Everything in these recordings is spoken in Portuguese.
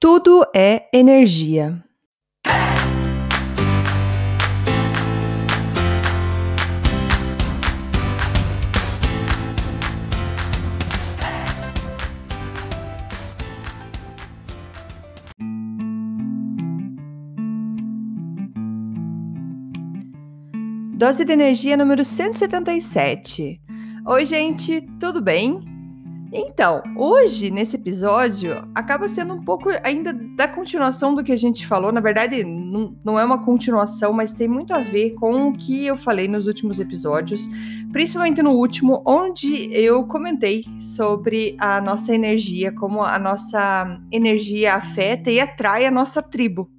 Tudo é energia. Dose de energia número 177. Oi, gente, tudo bem? Então, hoje, nesse episódio, acaba sendo um pouco ainda da continuação do que a gente falou. Na verdade, não, é uma continuação, mas tem muito a ver com o que eu falei nos últimos episódios, principalmente no último, onde eu comentei sobre a nossa energia, como a nossa energia afeta e atrai a nossa tribo.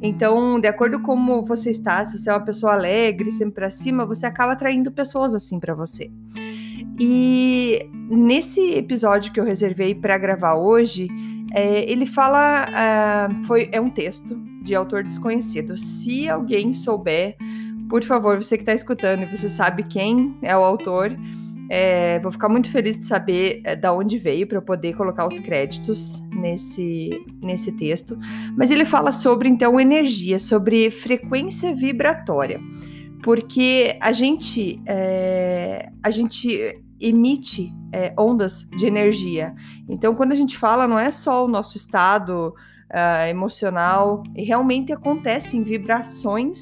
Então, de acordo com como você está, se você é uma pessoa alegre, sempre para cima, você acaba atraindo pessoas assim para você. E nesse episódio que eu reservei para gravar hoje, é, ele fala, uh, foi, é um texto de autor desconhecido. Se alguém souber, por favor, você que está escutando e você sabe quem é o autor, é, vou ficar muito feliz de saber é, da onde veio para eu poder colocar os créditos nesse, nesse texto. Mas ele fala sobre então energia, sobre frequência vibratória, porque a gente é, a gente emite é, ondas de energia. Então, quando a gente fala, não é só o nosso estado uh, emocional, e realmente acontecem vibrações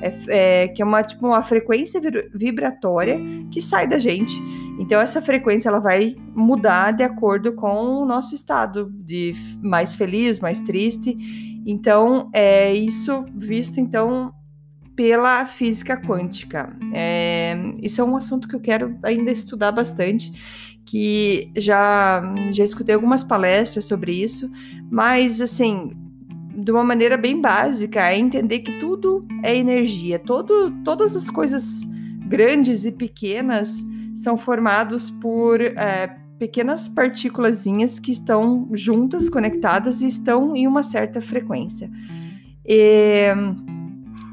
é, é, que é uma tipo uma frequência vibratória que sai da gente. Então essa frequência ela vai mudar de acordo com o nosso estado de mais feliz, mais triste. Então é isso visto então pela física quântica. É, isso é um assunto que eu quero ainda estudar bastante, que já já escutei algumas palestras sobre isso, mas assim de uma maneira bem básica, é entender que tudo é energia. Todo, todas as coisas grandes e pequenas são formados por é, pequenas partículas que estão juntas, conectadas e estão em uma certa frequência. E,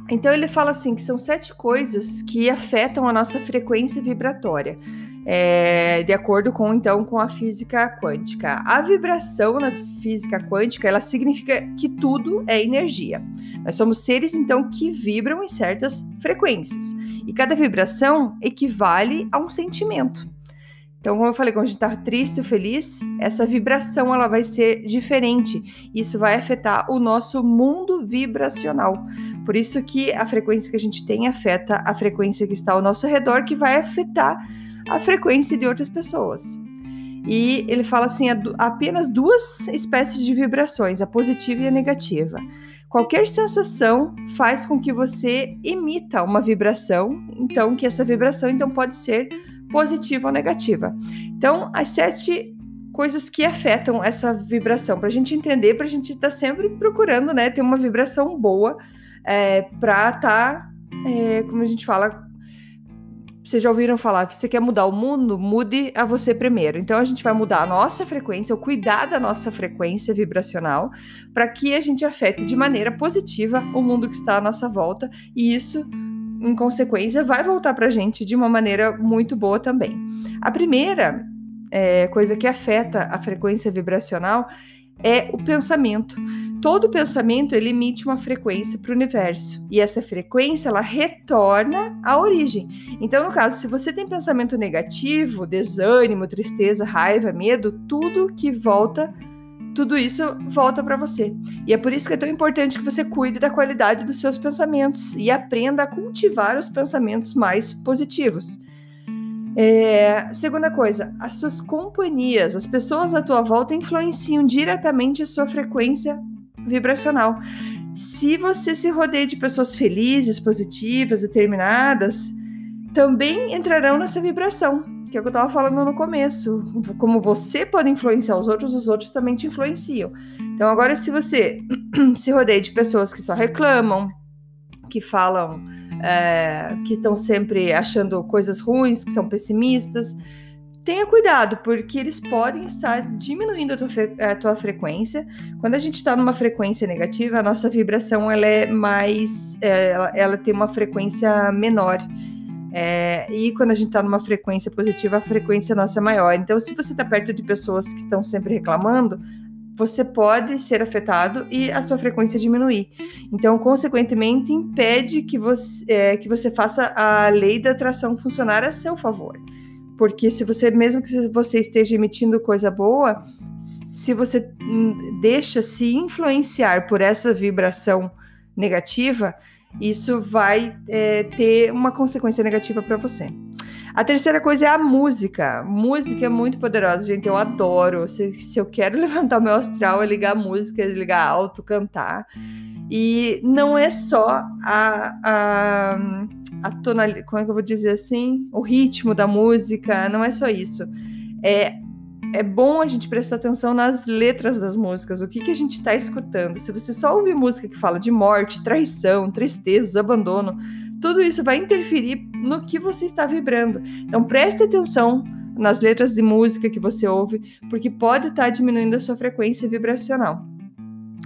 então ele fala assim que são sete coisas que afetam a nossa frequência vibratória é, de acordo com então com a física quântica. A vibração na física quântica ela significa que tudo é energia. Nós somos seres então que vibram em certas frequências e cada vibração equivale a um sentimento. Então, como eu falei, quando a gente está triste ou feliz, essa vibração ela vai ser diferente. Isso vai afetar o nosso mundo vibracional. Por isso que a frequência que a gente tem afeta a frequência que está ao nosso redor, que vai afetar a frequência de outras pessoas. E ele fala assim: apenas duas espécies de vibrações, a positiva e a negativa. Qualquer sensação faz com que você emita uma vibração, então que essa vibração então pode ser positiva ou negativa. Então, as sete coisas que afetam essa vibração, para a gente entender, para a gente estar tá sempre procurando, né, ter uma vibração boa é, para estar, tá, é, como a gente fala, vocês já ouviram falar que você quer mudar o mundo, mude a você primeiro. Então a gente vai mudar a nossa frequência, o cuidar da nossa frequência vibracional, para que a gente afete de maneira positiva o mundo que está à nossa volta, e isso, em consequência, vai voltar para a gente de uma maneira muito boa também. A primeira é, coisa que afeta a frequência vibracional é o pensamento. Todo pensamento ele emite uma frequência para o universo e essa frequência ela retorna à origem. Então, no caso, se você tem pensamento negativo, desânimo, tristeza, raiva, medo, tudo que volta, tudo isso volta para você. E é por isso que é tão importante que você cuide da qualidade dos seus pensamentos e aprenda a cultivar os pensamentos mais positivos. É, segunda coisa, as suas companhias, as pessoas à tua volta influenciam diretamente a sua frequência vibracional. Se você se rodeia de pessoas felizes, positivas, determinadas, também entrarão nessa vibração, que é o que eu estava falando no começo. Como você pode influenciar os outros, os outros também te influenciam. Então, agora, se você se rodeia de pessoas que só reclamam, que falam é, que estão sempre achando coisas ruins, que são pessimistas. Tenha cuidado, porque eles podem estar diminuindo a tua, a tua frequência. Quando a gente está numa frequência negativa, a nossa vibração ela é mais. É, ela, ela, tem uma frequência menor. É, e quando a gente está numa frequência positiva, a frequência nossa é maior. Então, se você está perto de pessoas que estão sempre reclamando, você pode ser afetado e a sua frequência diminuir. Então, consequentemente, impede que você, é, que você faça a lei da atração funcionar a seu favor. Porque se você, mesmo que você esteja emitindo coisa boa, se você deixa se influenciar por essa vibração negativa, isso vai é, ter uma consequência negativa para você. A terceira coisa é a música. Música é muito poderosa, gente. Eu adoro. Se, se eu quero levantar meu astral, é ligar música, é ligar alto, cantar. E não é só a, a, a tonalidade, como é que eu vou dizer assim? O ritmo da música, não é só isso. É, é bom a gente prestar atenção nas letras das músicas, o que, que a gente está escutando. Se você só ouvir música que fala de morte, traição, tristeza, abandono, tudo isso vai interferir no que você está vibrando. Então preste atenção nas letras de música que você ouve, porque pode estar tá diminuindo a sua frequência vibracional.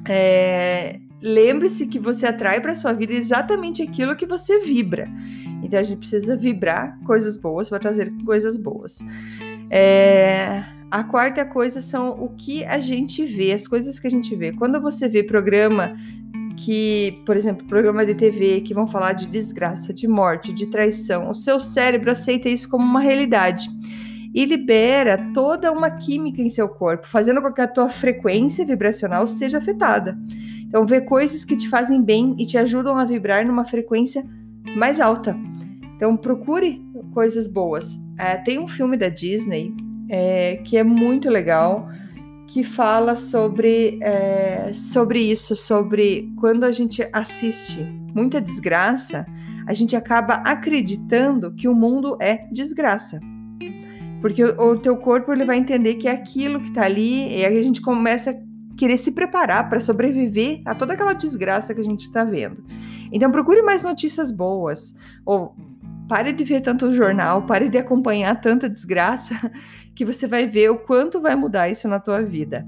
É, Lembre-se que você atrai para sua vida exatamente aquilo que você vibra. Então a gente precisa vibrar coisas boas para trazer coisas boas. É, a quarta coisa são o que a gente vê, as coisas que a gente vê. Quando você vê programa que, por exemplo, programa de TV que vão falar de desgraça, de morte, de traição, o seu cérebro aceita isso como uma realidade e libera toda uma química em seu corpo, fazendo com que a tua frequência vibracional seja afetada. Então, vê coisas que te fazem bem e te ajudam a vibrar numa frequência mais alta. Então, procure coisas boas. É, tem um filme da Disney é, que é muito legal que fala sobre, é, sobre isso, sobre quando a gente assiste muita desgraça, a gente acaba acreditando que o mundo é desgraça. Porque o, o teu corpo ele vai entender que é aquilo que está ali, e aí a gente começa a querer se preparar para sobreviver a toda aquela desgraça que a gente está vendo. Então procure mais notícias boas, ou pare de ver tanto jornal, pare de acompanhar tanta desgraça, que você vai ver o quanto vai mudar isso na tua vida.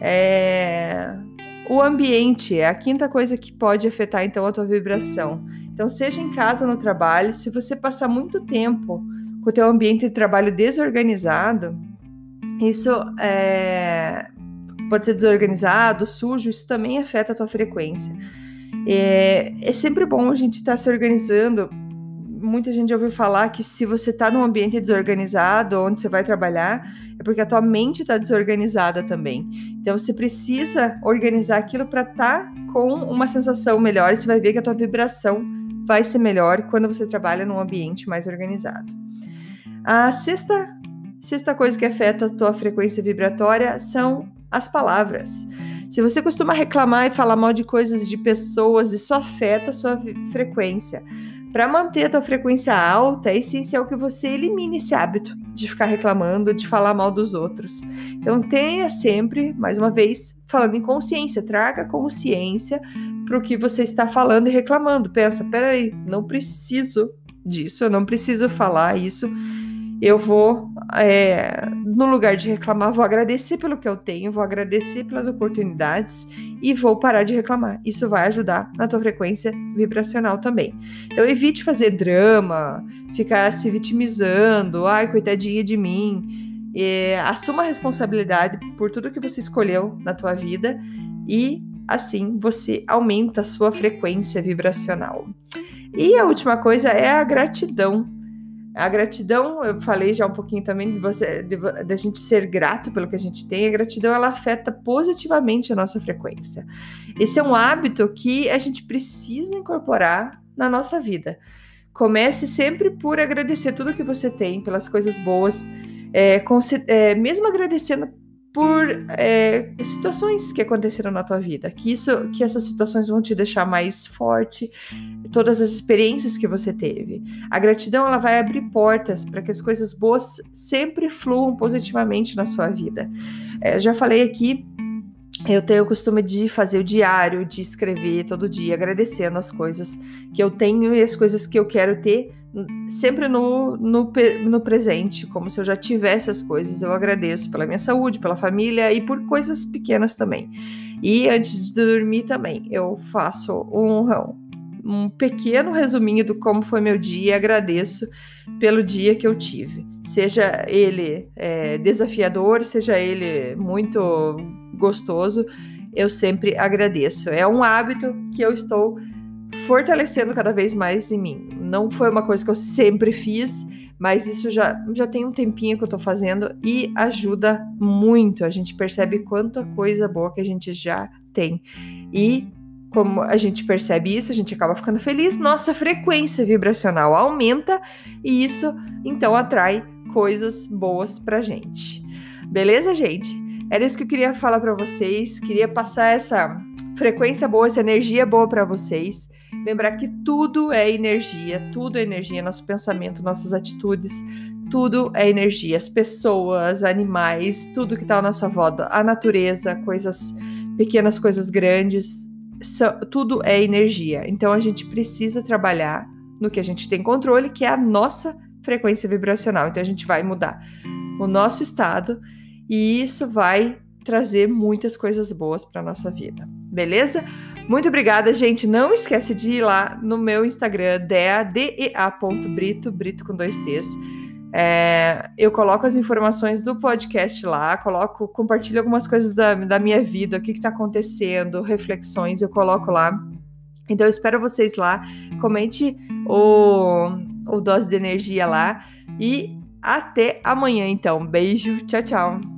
É... O ambiente é a quinta coisa que pode afetar então a tua vibração. Então, seja em casa ou no trabalho, se você passar muito tempo com o teu ambiente de trabalho desorganizado, isso é... pode ser desorganizado, sujo, isso também afeta a tua frequência. É, é sempre bom a gente estar tá se organizando muita gente já ouviu falar que se você está num ambiente desorganizado, onde você vai trabalhar, é porque a tua mente está desorganizada também. Então você precisa organizar aquilo para estar tá com uma sensação melhor. E você vai ver que a tua vibração vai ser melhor quando você trabalha num ambiente mais organizado. A sexta, sexta coisa que afeta a tua frequência vibratória são as palavras. Se você costuma reclamar e falar mal de coisas de pessoas, isso afeta a sua frequência. Para manter a tua frequência alta, é essencial que você elimine esse hábito de ficar reclamando, de falar mal dos outros. Então tenha sempre, mais uma vez, falando em consciência, traga consciência para o que você está falando e reclamando. Pensa, peraí, não preciso disso, eu não preciso falar isso eu vou, é, no lugar de reclamar, vou agradecer pelo que eu tenho, vou agradecer pelas oportunidades e vou parar de reclamar. Isso vai ajudar na tua frequência vibracional também. Então, evite fazer drama, ficar se vitimizando, ai, coitadinha de mim. É, assuma a responsabilidade por tudo que você escolheu na tua vida e assim você aumenta a sua frequência vibracional. E a última coisa é a gratidão. A gratidão, eu falei já um pouquinho também de você, da gente ser grato pelo que a gente tem. A gratidão ela afeta positivamente a nossa frequência. Esse é um hábito que a gente precisa incorporar na nossa vida. Comece sempre por agradecer tudo que você tem, pelas coisas boas, é, é, mesmo agradecendo por é, situações que aconteceram na tua vida, que isso, que essas situações vão te deixar mais forte, todas as experiências que você teve. A gratidão ela vai abrir portas para que as coisas boas sempre fluam positivamente na sua vida. É, já falei aqui eu tenho o costume de fazer o diário, de escrever todo dia, agradecendo as coisas que eu tenho e as coisas que eu quero ter sempre no, no, no, presente, como se eu já tivesse as coisas. Eu agradeço pela minha saúde, pela família e por coisas pequenas também. E antes de dormir também, eu faço um, um pequeno resuminho do como foi meu dia e agradeço pelo dia que eu tive. Seja ele é, desafiador, seja ele muito gostoso, eu sempre agradeço. É um hábito que eu estou fortalecendo cada vez mais em mim. Não foi uma coisa que eu sempre fiz, mas isso já, já tem um tempinho que eu tô fazendo e ajuda muito. A gente percebe quanta coisa boa que a gente já tem. E como a gente percebe isso, a gente acaba ficando feliz, nossa frequência vibracional aumenta e isso então atrai coisas boas pra gente. Beleza, gente? Era isso que eu queria falar para vocês, queria passar essa frequência boa, essa energia boa para vocês. Lembrar que tudo é energia, tudo é energia, nosso pensamento, nossas atitudes, tudo é energia. As pessoas, animais, tudo que está à nossa volta, a natureza, coisas pequenas, coisas grandes, tudo é energia. Então a gente precisa trabalhar no que a gente tem controle, que é a nossa frequência vibracional. Então a gente vai mudar o nosso estado e isso vai trazer muitas coisas boas para nossa vida. Beleza? Muito obrigada, gente. Não esquece de ir lá no meu Instagram, dea.brito, brito com dois T's. É, eu coloco as informações do podcast lá, coloco, compartilho algumas coisas da, da minha vida, o que está acontecendo, reflexões, eu coloco lá. Então eu espero vocês lá. Comente o, o dose de energia lá e até amanhã, então. Beijo, tchau, tchau.